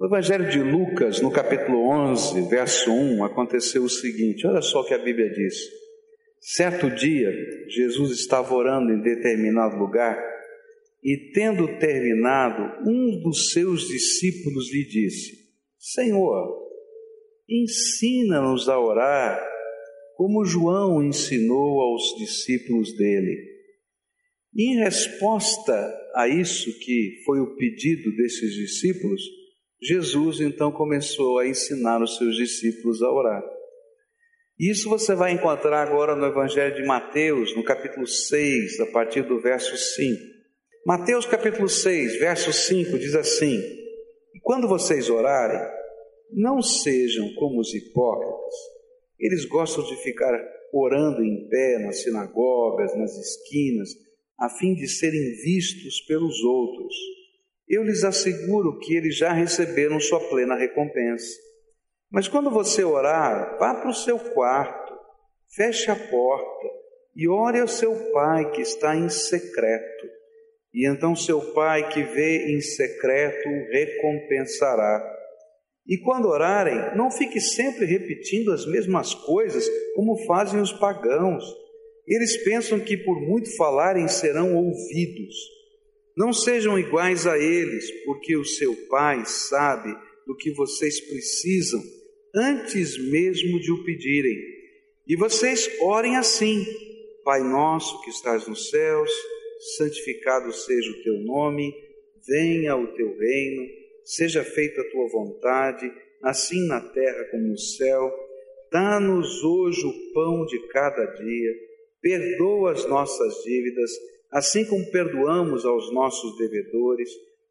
No Evangelho de Lucas, no capítulo 11, verso 1, aconteceu o seguinte: olha só o que a Bíblia diz. Certo dia, Jesus estava orando em determinado lugar e, tendo terminado, um dos seus discípulos lhe disse: Senhor, ensina-nos a orar, como João ensinou aos discípulos dele. Em resposta a isso, que foi o pedido desses discípulos, Jesus então começou a ensinar os seus discípulos a orar. Isso você vai encontrar agora no Evangelho de Mateus, no capítulo 6, a partir do verso 5. Mateus capítulo 6, verso 5 diz assim: Quando vocês orarem, não sejam como os hipócritas. Eles gostam de ficar orando em pé nas sinagogas, nas esquinas, a fim de serem vistos pelos outros. Eu lhes asseguro que eles já receberam sua plena recompensa. Mas quando você orar, vá para o seu quarto, feche a porta e ore ao seu pai que está em secreto. E então seu pai que vê em secreto recompensará. E quando orarem, não fique sempre repetindo as mesmas coisas como fazem os pagãos. Eles pensam que por muito falarem serão ouvidos. Não sejam iguais a eles, porque o seu pai sabe do que vocês precisam antes mesmo de o pedirem. E vocês orem assim: Pai nosso que estás nos céus, santificado seja o teu nome, venha o teu reino, seja feita a tua vontade, assim na terra como no céu. Dá-nos hoje o pão de cada dia, perdoa as nossas dívidas, assim como perdoamos aos nossos devedores,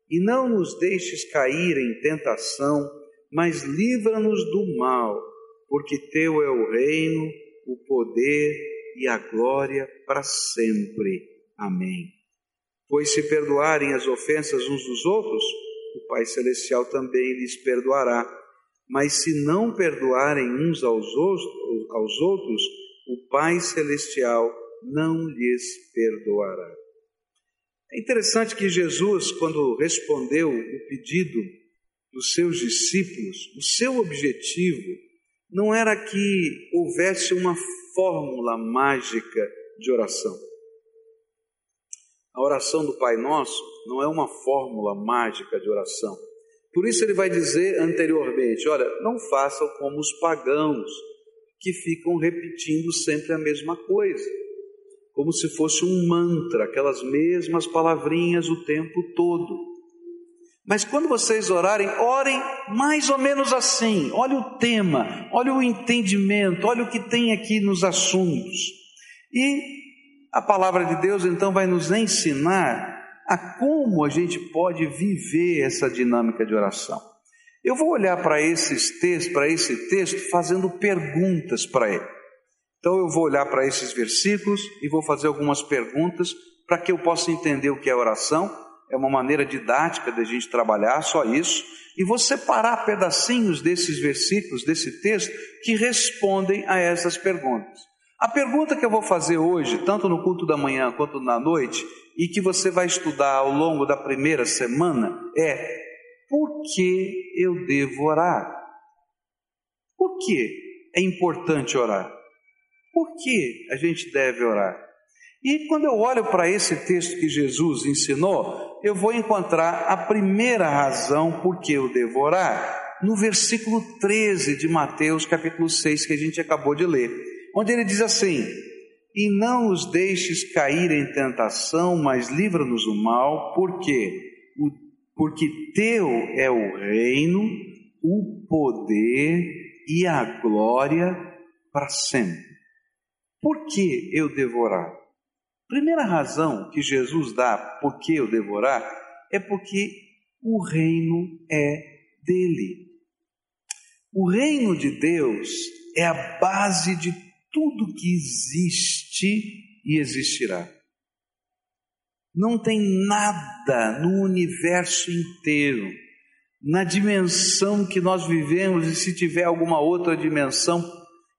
e não nos deixes cair em tentação mas livra-nos do mal, porque teu é o reino, o poder e a glória para sempre. Amém. Pois se perdoarem as ofensas uns dos outros, o Pai Celestial também lhes perdoará. Mas se não perdoarem uns aos outros, o Pai Celestial não lhes perdoará. É interessante que Jesus, quando respondeu o pedido dos seus discípulos, o seu objetivo não era que houvesse uma fórmula mágica de oração. A oração do Pai Nosso não é uma fórmula mágica de oração. Por isso ele vai dizer anteriormente: olha, não façam como os pagãos que ficam repetindo sempre a mesma coisa, como se fosse um mantra, aquelas mesmas palavrinhas o tempo todo. Mas quando vocês orarem, orem mais ou menos assim. Olha o tema, olha o entendimento, olha o que tem aqui nos assuntos. E a palavra de Deus então vai nos ensinar a como a gente pode viver essa dinâmica de oração. Eu vou olhar para esses textos, para esse texto, fazendo perguntas para ele. Então eu vou olhar para esses versículos e vou fazer algumas perguntas para que eu possa entender o que é oração é uma maneira didática da gente trabalhar, só isso, e vou separar pedacinhos desses versículos, desse texto, que respondem a essas perguntas. A pergunta que eu vou fazer hoje, tanto no culto da manhã quanto na noite, e que você vai estudar ao longo da primeira semana, é: por que eu devo orar? Por que é importante orar? Por que a gente deve orar? E quando eu olho para esse texto que Jesus ensinou, eu vou encontrar a primeira razão por que eu devo orar, no versículo 13 de Mateus, capítulo 6, que a gente acabou de ler, onde ele diz assim: E não os deixes cair em tentação, mas livra-nos do mal, porque porque teu é o reino, o poder e a glória para sempre. Por que eu devo orar? Primeira razão que Jesus dá por que eu devorar é porque o reino é dele. O reino de Deus é a base de tudo que existe e existirá. Não tem nada no universo inteiro, na dimensão que nós vivemos, e se tiver alguma outra dimensão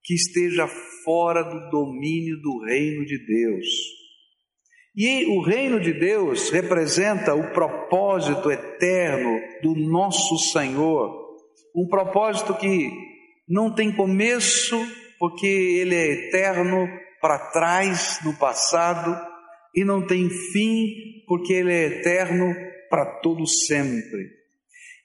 que esteja fora do domínio do reino de Deus. E o reino de Deus representa o propósito eterno do nosso Senhor, um propósito que não tem começo, porque ele é eterno para trás no passado, e não tem fim, porque ele é eterno para todo sempre.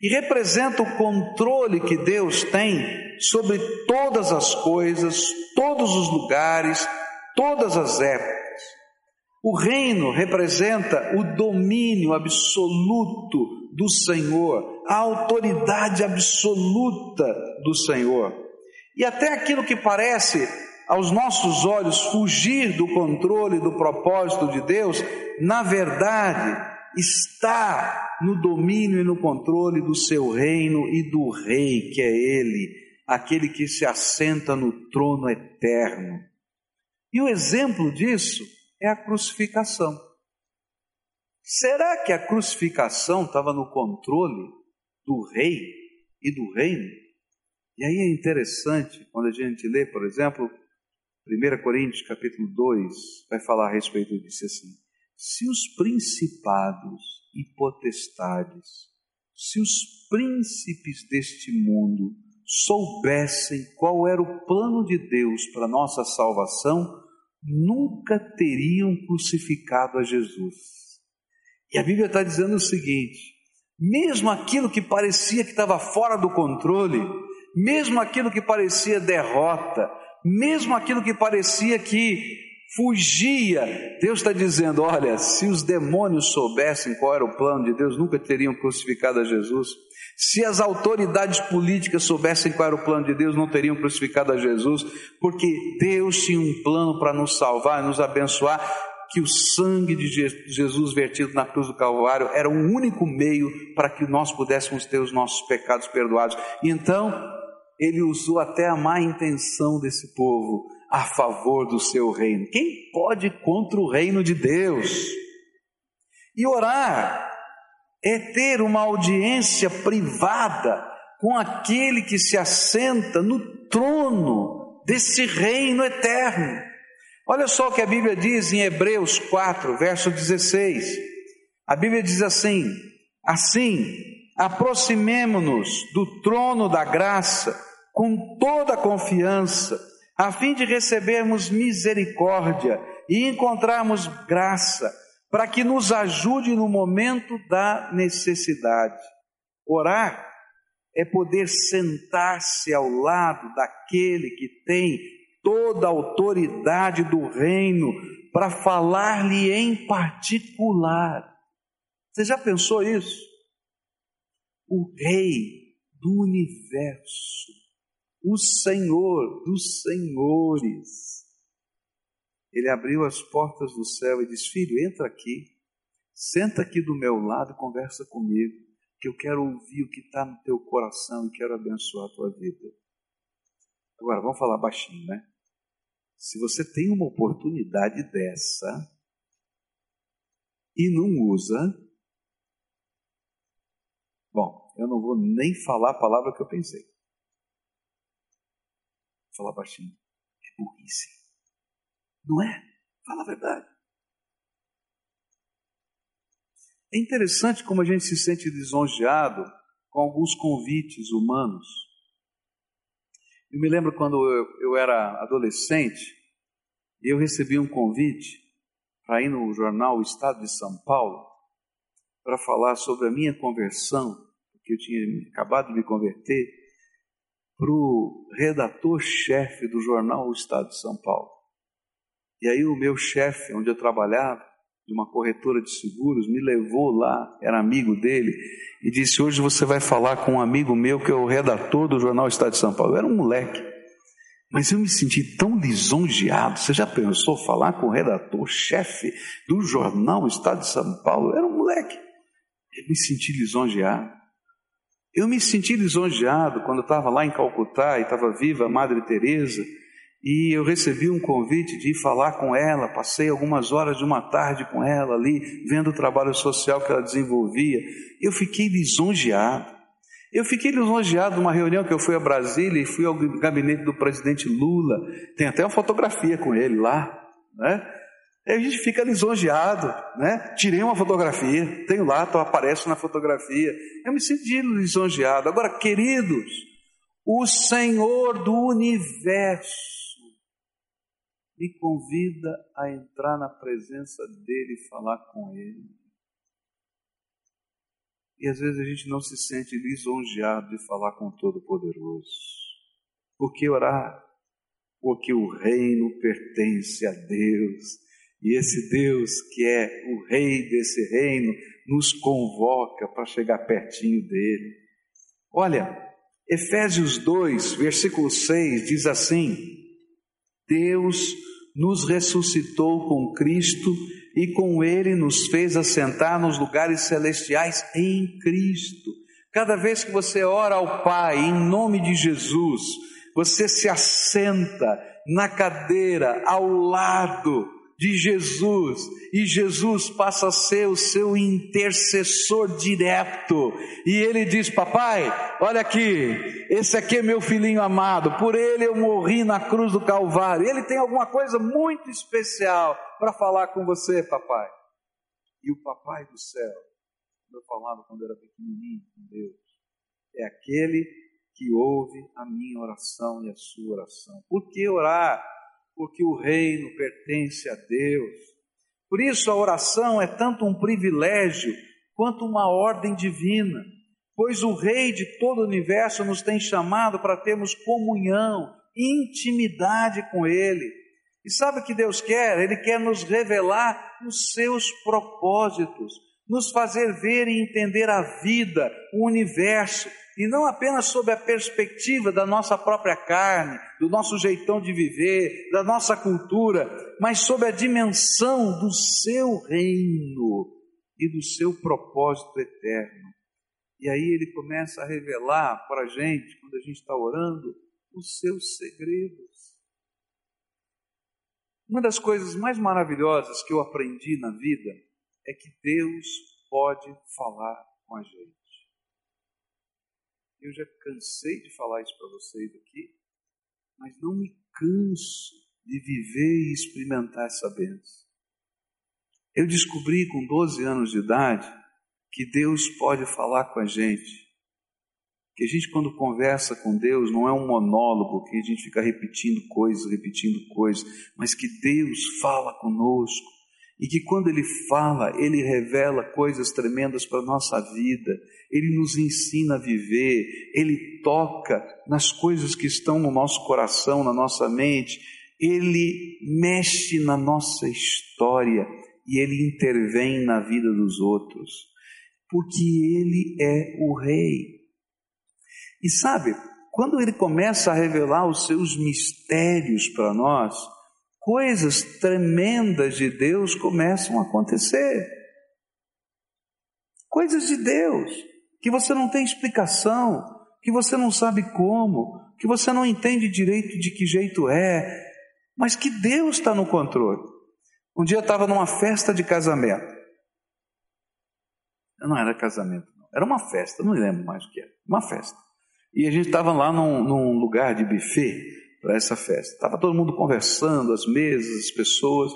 E representa o controle que Deus tem sobre todas as coisas, todos os lugares, todas as épocas. O reino representa o domínio absoluto do Senhor, a autoridade absoluta do Senhor. E até aquilo que parece aos nossos olhos fugir do controle do propósito de Deus, na verdade está no domínio e no controle do seu reino e do rei, que é ele, aquele que se assenta no trono eterno. E o exemplo disso é a crucificação. Será que a crucificação estava no controle do rei e do reino? E aí é interessante quando a gente lê, por exemplo, 1 Coríntios capítulo 2, vai falar a respeito disso assim. Se os principados e potestades, se os príncipes deste mundo soubessem qual era o plano de Deus para nossa salvação, nunca teriam crucificado a Jesus. E a Bíblia está dizendo o seguinte: mesmo aquilo que parecia que estava fora do controle, mesmo aquilo que parecia derrota, mesmo aquilo que parecia que fugia, Deus está dizendo: olha, se os demônios soubessem qual era o plano de Deus, nunca teriam crucificado a Jesus. Se as autoridades políticas soubessem qual era o plano de Deus, não teriam crucificado a Jesus, porque Deus tinha um plano para nos salvar e nos abençoar, que o sangue de Jesus vertido na cruz do Calvário era o único meio para que nós pudéssemos ter os nossos pecados perdoados. E então, ele usou até a má intenção desse povo a favor do seu reino. Quem pode contra o reino de Deus? E orar é ter uma audiência privada com aquele que se assenta no trono desse reino eterno. Olha só o que a Bíblia diz em Hebreus 4, verso 16. A Bíblia diz assim: Assim, aproximemo-nos do trono da graça com toda a confiança, a fim de recebermos misericórdia e encontrarmos graça para que nos ajude no momento da necessidade. Orar é poder sentar-se ao lado daquele que tem toda a autoridade do reino para falar-lhe em particular. Você já pensou isso? O Rei do universo, o Senhor dos senhores, ele abriu as portas do céu e disse: Filho, entra aqui, senta aqui do meu lado e conversa comigo, que eu quero ouvir o que está no teu coração e quero abençoar a tua vida. Agora, vamos falar baixinho, né? Se você tem uma oportunidade dessa e não usa, bom, eu não vou nem falar a palavra que eu pensei. Falar baixinho. É burrice. Não é? Fala a verdade. É interessante como a gente se sente lisonjeado com alguns convites humanos. Eu me lembro quando eu, eu era adolescente, eu recebi um convite para ir no jornal Estado de São Paulo para falar sobre a minha conversão, porque eu tinha acabado de me converter, para o redator-chefe do jornal O Estado de São Paulo. E aí o meu chefe, onde eu trabalhava, de uma corretora de seguros, me levou lá, era amigo dele, e disse: Hoje você vai falar com um amigo meu que é o redator do jornal Estado de São Paulo. Eu era um moleque, mas eu me senti tão lisonjeado. Você já pensou falar com o redator, chefe do jornal Estado de São Paulo? Eu era um moleque. Eu me senti lisonjeado. Eu me senti lisonjeado quando estava lá em Calcutá e estava viva a Madre Teresa e eu recebi um convite de ir falar com ela, passei algumas horas de uma tarde com ela ali, vendo o trabalho social que ela desenvolvia. Eu fiquei lisonjeado. Eu fiquei lisonjeado numa reunião que eu fui a Brasília e fui ao gabinete do presidente Lula. Tem até uma fotografia com ele lá, né? Aí a gente fica lisonjeado, né? Tirei uma fotografia, tenho lá, então aparece na fotografia. Eu me senti lisonjeado. Agora, queridos, o Senhor do universo me convida a entrar na presença dele e falar com ele. E às vezes a gente não se sente lisonjeado de falar com o Todo-Poderoso. Por que orar? Porque o reino pertence a Deus. E esse Deus, que é o rei desse reino, nos convoca para chegar pertinho dele. Olha, Efésios 2, versículo 6 diz assim: Deus nos ressuscitou com Cristo e com Ele nos fez assentar nos lugares celestiais em Cristo. Cada vez que você ora ao Pai em nome de Jesus, você se assenta na cadeira ao lado de Jesus e Jesus passa a ser o seu intercessor direto. E ele diz: Papai, olha aqui, esse aqui é meu filhinho amado, por ele eu morri na cruz do Calvário. Ele tem alguma coisa muito especial para falar com você, papai. E o papai do céu, como eu falava quando era pequenininho com Deus, é aquele que ouve a minha oração e a sua oração. Por que orar? Porque o reino pertence a Deus. Por isso a oração é tanto um privilégio quanto uma ordem divina, pois o Rei de todo o universo nos tem chamado para termos comunhão, intimidade com Ele. E sabe o que Deus quer? Ele quer nos revelar os seus propósitos, nos fazer ver e entender a vida, o universo, e não apenas sob a perspectiva da nossa própria carne, do nosso jeitão de viver, da nossa cultura, mas sob a dimensão do seu reino e do seu propósito eterno. E aí ele começa a revelar para a gente, quando a gente está orando, os seus segredos. Uma das coisas mais maravilhosas que eu aprendi na vida é que Deus pode falar com a gente. Eu já cansei de falar isso para vocês aqui, mas não me canso de viver e experimentar essa bênção. Eu descobri com 12 anos de idade que Deus pode falar com a gente. Que a gente, quando conversa com Deus, não é um monólogo que a gente fica repetindo coisas, repetindo coisas, mas que Deus fala conosco e que quando Ele fala, Ele revela coisas tremendas para a nossa vida, Ele nos ensina a viver, Ele toca nas coisas que estão no nosso coração, na nossa mente, Ele mexe na nossa história e Ele intervém na vida dos outros, porque Ele é o Rei. E sabe, quando Ele começa a revelar os seus mistérios para nós, coisas tremendas de Deus começam a acontecer. Coisas de Deus que você não tem explicação, que você não sabe como, que você não entende direito de que jeito é, mas que Deus está no controle. Um dia eu estava numa festa de casamento. Não era casamento, não. Era uma festa, não lembro mais o que era. Uma festa. E a gente estava lá num, num lugar de buffet para essa festa. Estava todo mundo conversando, as mesas, as pessoas.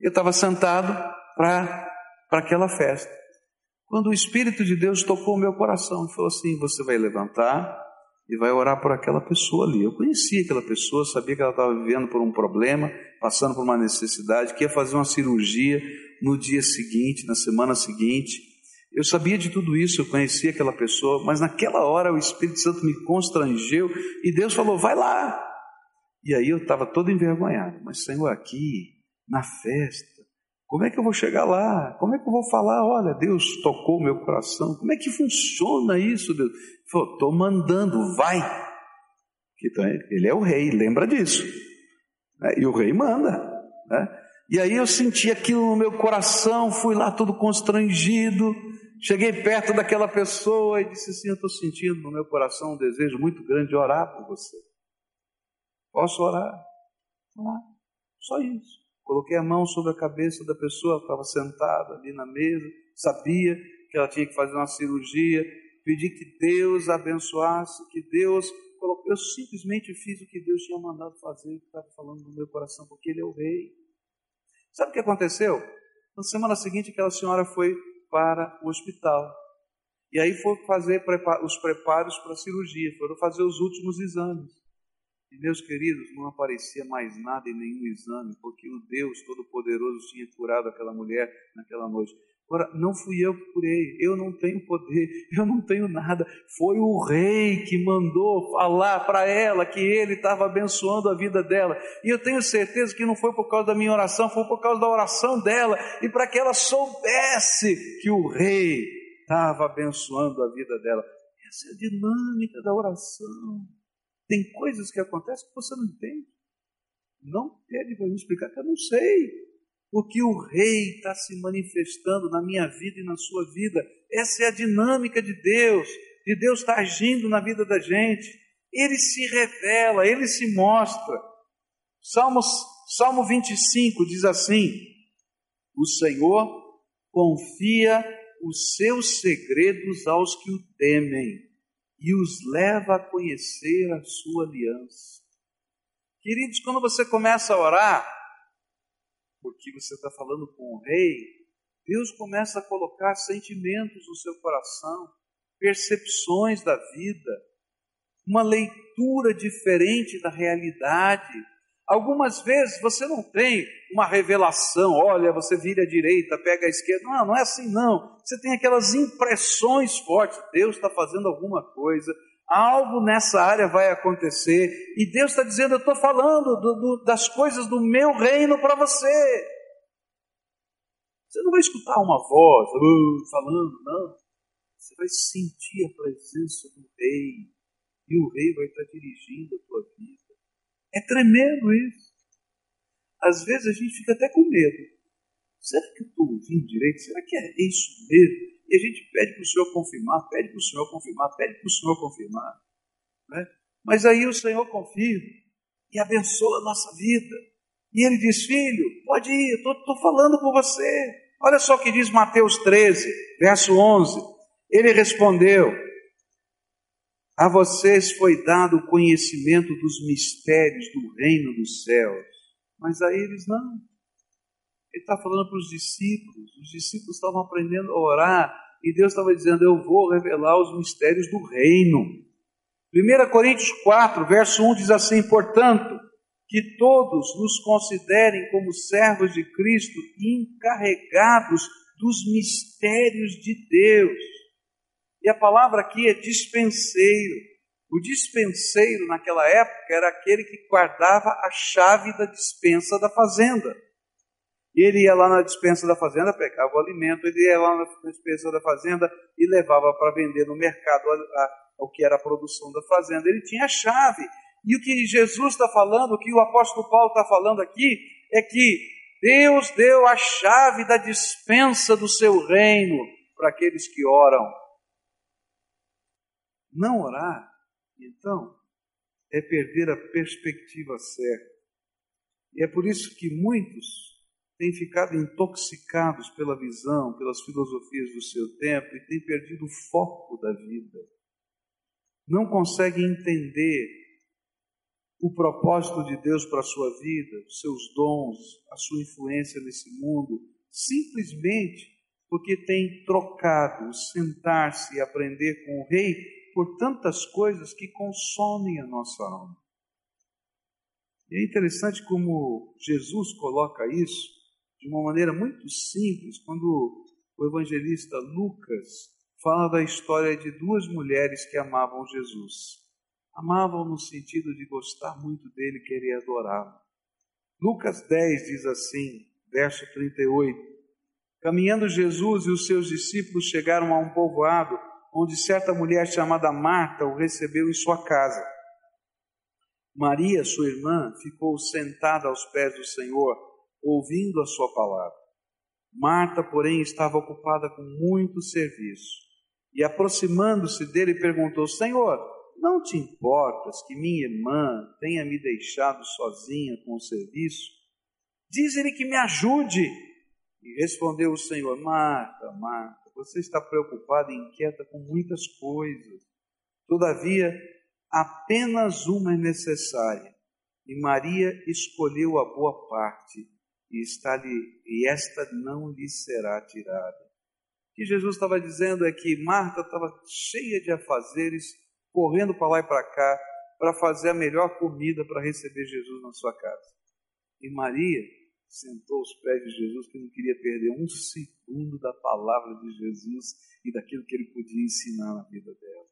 Eu estava sentado para aquela festa. Quando o Espírito de Deus tocou o meu coração e falou assim: Você vai levantar e vai orar por aquela pessoa ali. Eu conhecia aquela pessoa, sabia que ela estava vivendo por um problema, passando por uma necessidade, que ia fazer uma cirurgia no dia seguinte, na semana seguinte. Eu sabia de tudo isso, eu conhecia aquela pessoa, mas naquela hora o Espírito Santo me constrangeu e Deus falou: Vai lá, e aí eu estava todo envergonhado. Mas, Senhor, aqui, na festa, como é que eu vou chegar lá? Como é que eu vou falar? Olha, Deus tocou o meu coração. Como é que funciona isso, Deus? Estou mandando, vai. Então, ele é o rei, lembra disso. Né? E o rei manda. Né? E aí eu senti aquilo no meu coração, fui lá todo constrangido. Cheguei perto daquela pessoa e disse assim: Eu estou sentindo no meu coração um desejo muito grande de orar por você. Posso orar? Orar. Só isso. Coloquei a mão sobre a cabeça da pessoa que estava sentada ali na mesa, sabia que ela tinha que fazer uma cirurgia, pedi que Deus abençoasse, que Deus Eu simplesmente fiz o que Deus tinha mandado fazer, que estava falando no meu coração, porque Ele é o Rei. Sabe o que aconteceu? Na semana seguinte, aquela senhora foi para o hospital. E aí foi fazer os preparos para a cirurgia, foram fazer os últimos exames. E, meus queridos, não aparecia mais nada em nenhum exame, porque o Deus Todo-Poderoso tinha curado aquela mulher naquela noite. Agora, não fui eu que curei, eu não tenho poder, eu não tenho nada. Foi o rei que mandou falar para ela que ele estava abençoando a vida dela. E eu tenho certeza que não foi por causa da minha oração, foi por causa da oração dela e para que ela soubesse que o rei estava abençoando a vida dela. Essa é a dinâmica da oração. Tem coisas que acontecem que você não entende. Não pede para me explicar, que eu não sei. Porque o rei está se manifestando na minha vida e na sua vida. Essa é a dinâmica de Deus. De Deus estar tá agindo na vida da gente. Ele se revela, ele se mostra. Salmos, Salmo 25 diz assim: O Senhor confia os seus segredos aos que o temem e os leva a conhecer a sua aliança. Queridos, quando você começa a orar, porque você está falando com o rei, Deus começa a colocar sentimentos no seu coração, percepções da vida, uma leitura diferente da realidade, Algumas vezes você não tem uma revelação, olha, você vira à direita, pega a esquerda. Não, não é assim não. Você tem aquelas impressões fortes. Deus está fazendo alguma coisa, algo nessa área vai acontecer, e Deus está dizendo: Eu estou falando do, do, das coisas do meu reino para você. Você não vai escutar uma voz uh, falando, não. Você vai sentir a presença do rei, e o rei vai estar dirigindo a tua vida. É tremendo isso. Às vezes a gente fica até com medo. Será que eu estou ouvindo direito? Será que é isso mesmo? E a gente pede para o Senhor confirmar, pede para o Senhor confirmar, pede para o Senhor confirmar. Né? Mas aí o Senhor confirma e abençoa a nossa vida. E ele diz: Filho, pode ir, estou falando com você. Olha só o que diz Mateus 13, verso 11. Ele respondeu: a vocês foi dado o conhecimento dos mistérios do reino dos céus, mas a eles não. Ele está falando para os discípulos, os discípulos estavam aprendendo a orar, e Deus estava dizendo: Eu vou revelar os mistérios do reino. 1 Coríntios 4, verso 1 diz assim: Portanto, que todos nos considerem como servos de Cristo, encarregados dos mistérios de Deus. E a palavra aqui é dispenseiro. O dispenseiro naquela época era aquele que guardava a chave da dispensa da fazenda. Ele ia lá na dispensa da fazenda, pegava o alimento, ele ia lá na dispensa da fazenda e levava para vender no mercado o que era a produção da fazenda. Ele tinha a chave. E o que Jesus está falando, o que o apóstolo Paulo está falando aqui, é que Deus deu a chave da dispensa do seu reino para aqueles que oram. Não orar, então, é perder a perspectiva certa. E é por isso que muitos têm ficado intoxicados pela visão, pelas filosofias do seu tempo e têm perdido o foco da vida. Não conseguem entender o propósito de Deus para a sua vida, os seus dons, a sua influência nesse mundo, simplesmente porque têm trocado sentar-se e aprender com o rei por tantas coisas que consomem a nossa alma. E é interessante como Jesus coloca isso de uma maneira muito simples, quando o evangelista Lucas fala da história de duas mulheres que amavam Jesus. Amavam no sentido de gostar muito dele, querer adorá-lo. Lucas 10 diz assim, verso 38: Caminhando Jesus e os seus discípulos chegaram a um povoado onde certa mulher chamada Marta o recebeu em sua casa. Maria, sua irmã, ficou sentada aos pés do Senhor, ouvindo a sua palavra. Marta, porém, estava ocupada com muito serviço. E aproximando-se dele, perguntou: Senhor, não te importas que minha irmã tenha me deixado sozinha com o serviço? Diz-lhe que me ajude. E respondeu o Senhor: Marta, Marta você está preocupada e inquieta com muitas coisas. Todavia, apenas uma é necessária. E Maria escolheu a boa parte, e está ali, e esta não lhe será tirada. O que Jesus estava dizendo é que Marta estava cheia de afazeres, correndo para lá e para cá, para fazer a melhor comida para receber Jesus na sua casa. E Maria sentou aos pés de Jesus, que não queria perder um segundo da palavra de Jesus e daquilo que ele podia ensinar na vida dela.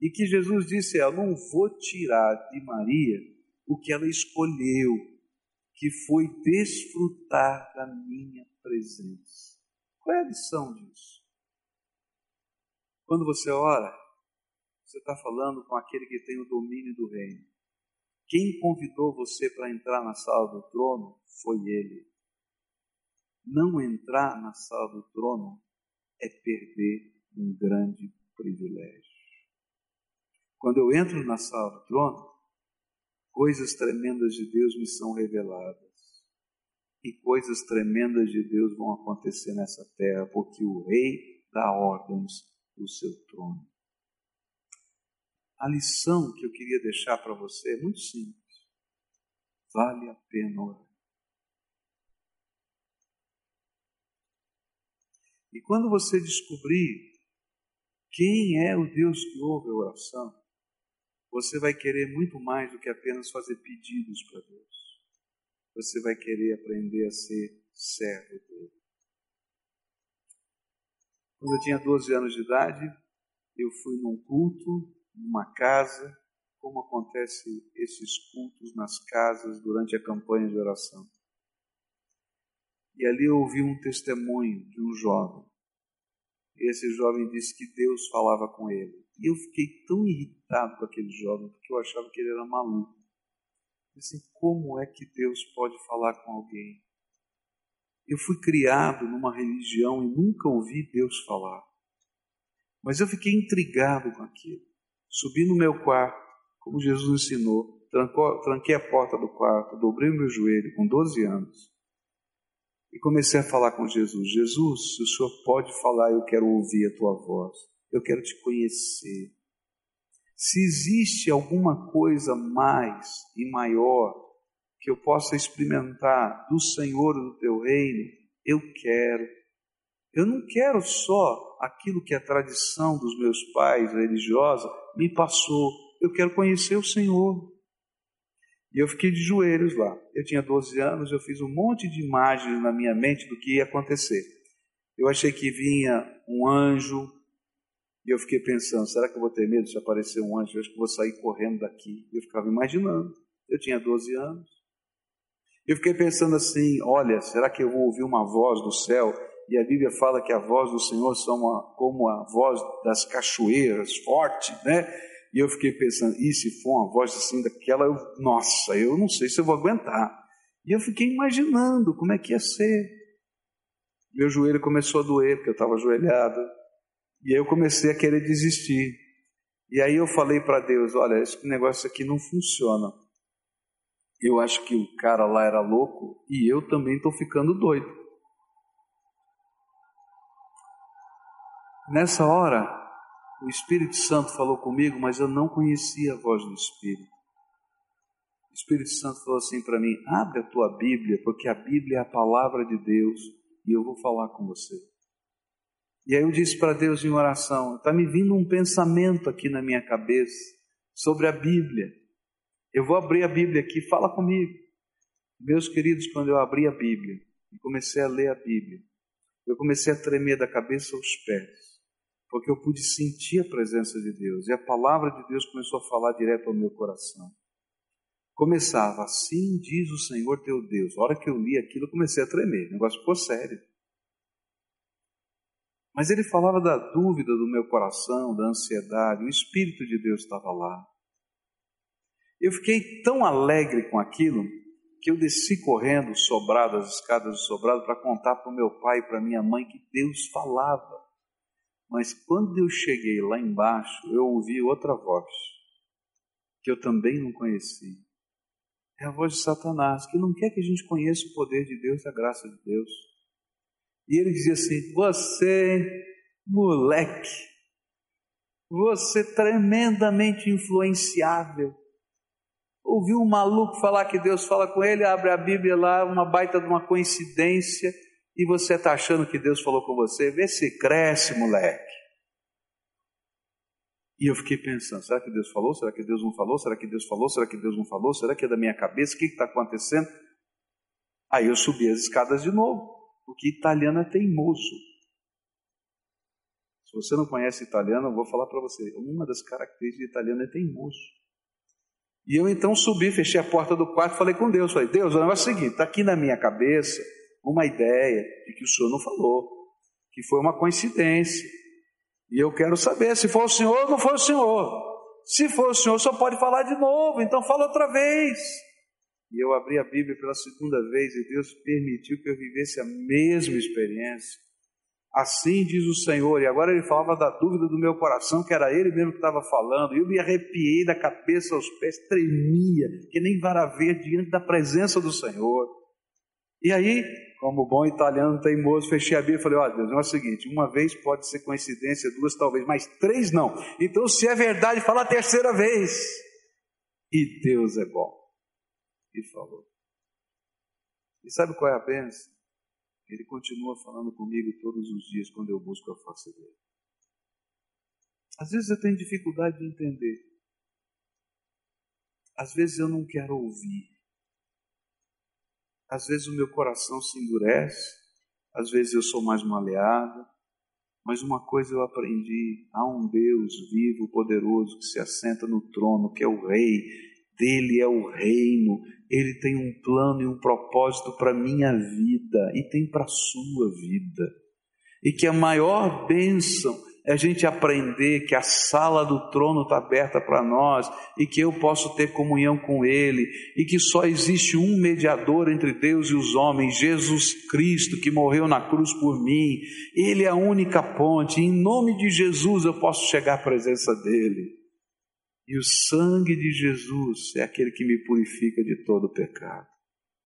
E que Jesus disse: Eu não vou tirar de Maria o que ela escolheu, que foi desfrutar da minha presença. Qual é a lição disso? Quando você ora, você está falando com aquele que tem o domínio do reino. Quem convidou você para entrar na sala do trono foi ele. Não entrar na sala do trono é perder um grande privilégio. Quando eu entro na sala do trono, coisas tremendas de Deus me são reveladas. E coisas tremendas de Deus vão acontecer nessa terra, porque o Rei dá ordens do seu trono. A lição que eu queria deixar para você é muito simples. Vale a pena orar. E quando você descobrir quem é o Deus que ouve a oração, você vai querer muito mais do que apenas fazer pedidos para Deus. Você vai querer aprender a ser servo dele. Quando eu tinha 12 anos de idade, eu fui num culto numa casa, como acontece esses cultos nas casas durante a campanha de oração. E ali eu ouvi um testemunho de um jovem. Esse jovem disse que Deus falava com ele. E eu fiquei tão irritado com aquele jovem, porque eu achava que ele era maluco. Assim, como é que Deus pode falar com alguém? Eu fui criado numa religião e nunca ouvi Deus falar. Mas eu fiquei intrigado com aquilo. Subi no meu quarto, como Jesus ensinou, trancou, tranquei a porta do quarto, dobrei o meu joelho com 12 anos e comecei a falar com Jesus: Jesus, se o Senhor pode falar, eu quero ouvir a tua voz, eu quero te conhecer. Se existe alguma coisa mais e maior que eu possa experimentar do Senhor do teu reino, eu quero. Eu não quero só aquilo que a tradição dos meus pais religiosa me passou. Eu quero conhecer o Senhor. E eu fiquei de joelhos lá. Eu tinha 12 anos, eu fiz um monte de imagens na minha mente do que ia acontecer. Eu achei que vinha um anjo, e eu fiquei pensando: será que eu vou ter medo se aparecer um anjo? Eu acho que vou sair correndo daqui. Eu ficava imaginando. Eu tinha 12 anos. Eu fiquei pensando assim: olha, será que eu vou ouvir uma voz do céu e a Bíblia fala que a voz do Senhor são uma, como a voz das cachoeiras, forte, né? E eu fiquei pensando, e se for uma voz assim daquela, eu, nossa, eu não sei se eu vou aguentar. E eu fiquei imaginando como é que ia ser. Meu joelho começou a doer, porque eu estava ajoelhado. E aí eu comecei a querer desistir. E aí eu falei para Deus, olha, esse negócio aqui não funciona. Eu acho que o cara lá era louco e eu também estou ficando doido. Nessa hora, o Espírito Santo falou comigo, mas eu não conhecia a voz do Espírito. O Espírito Santo falou assim para mim: abre a tua Bíblia, porque a Bíblia é a palavra de Deus e eu vou falar com você. E aí eu disse para Deus em oração: está me vindo um pensamento aqui na minha cabeça sobre a Bíblia. Eu vou abrir a Bíblia aqui, fala comigo. Meus queridos, quando eu abri a Bíblia e comecei a ler a Bíblia, eu comecei a tremer da cabeça aos pés porque eu pude sentir a presença de Deus e a palavra de Deus começou a falar direto ao meu coração. Começava, assim diz o Senhor teu Deus. A hora que eu li aquilo, eu comecei a tremer, o negócio ficou sério. Mas ele falava da dúvida do meu coração, da ansiedade, o Espírito de Deus estava lá. Eu fiquei tão alegre com aquilo que eu desci correndo, sobrado, as escadas de sobrado, para contar para o meu pai e para minha mãe que Deus falava. Mas quando eu cheguei lá embaixo, eu ouvi outra voz, que eu também não conheci. É a voz de Satanás, que não quer que a gente conheça o poder de Deus e a graça de Deus. E ele dizia assim: Você, moleque, você tremendamente influenciável. ouviu um maluco falar que Deus fala com ele, abre a Bíblia lá, uma baita de uma coincidência, e você está achando que Deus falou com você? Vê se cresce, moleque. E eu fiquei pensando: será que Deus falou? Será que Deus não falou? Será que Deus falou? Será que Deus não falou? Será que é da minha cabeça? O que está acontecendo? Aí eu subi as escadas de novo, porque italiano é teimoso. Se você não conhece italiano, eu vou falar para você. Uma das características de italiano é teimoso. E eu então subi, fechei a porta do quarto, falei com Deus, falei, Deus, o negócio é o seguinte, está aqui na minha cabeça uma ideia de que o Senhor não falou, que foi uma coincidência. E eu quero saber se foi o Senhor ou não foi o Senhor. Se for o Senhor, só pode falar de novo, então fala outra vez. E eu abri a Bíblia pela segunda vez e Deus permitiu que eu vivesse a mesma experiência. Assim diz o Senhor, e agora ele falava da dúvida do meu coração, que era ele mesmo que estava falando, e eu me arrepiei da cabeça aos pés, tremia, que nem vara verde diante da presença do Senhor. E aí, como bom italiano teimoso, fechei a Bíblia e falei: Ó Deus, é o seguinte: uma vez pode ser coincidência, duas talvez, mas três não. Então, se é verdade, fala a terceira vez. E Deus é bom. E falou. E sabe qual é a bênção? Ele continua falando comigo todos os dias quando eu busco a face dele. Às vezes eu tenho dificuldade de entender. Às vezes eu não quero ouvir. Às vezes o meu coração se endurece. Às vezes eu sou mais maleado. Mas uma coisa eu aprendi: há um Deus vivo, poderoso, que se assenta no trono, que é o Rei, dele é o reino, ele tem um plano e um propósito para a minha vida e tem para a sua vida. E que a maior bênção é a gente aprender que a sala do trono está aberta para nós e que eu posso ter comunhão com Ele e que só existe um mediador entre Deus e os homens, Jesus Cristo, que morreu na cruz por mim. Ele é a única ponte. Em nome de Jesus eu posso chegar à presença dEle. E o sangue de Jesus é aquele que me purifica de todo pecado.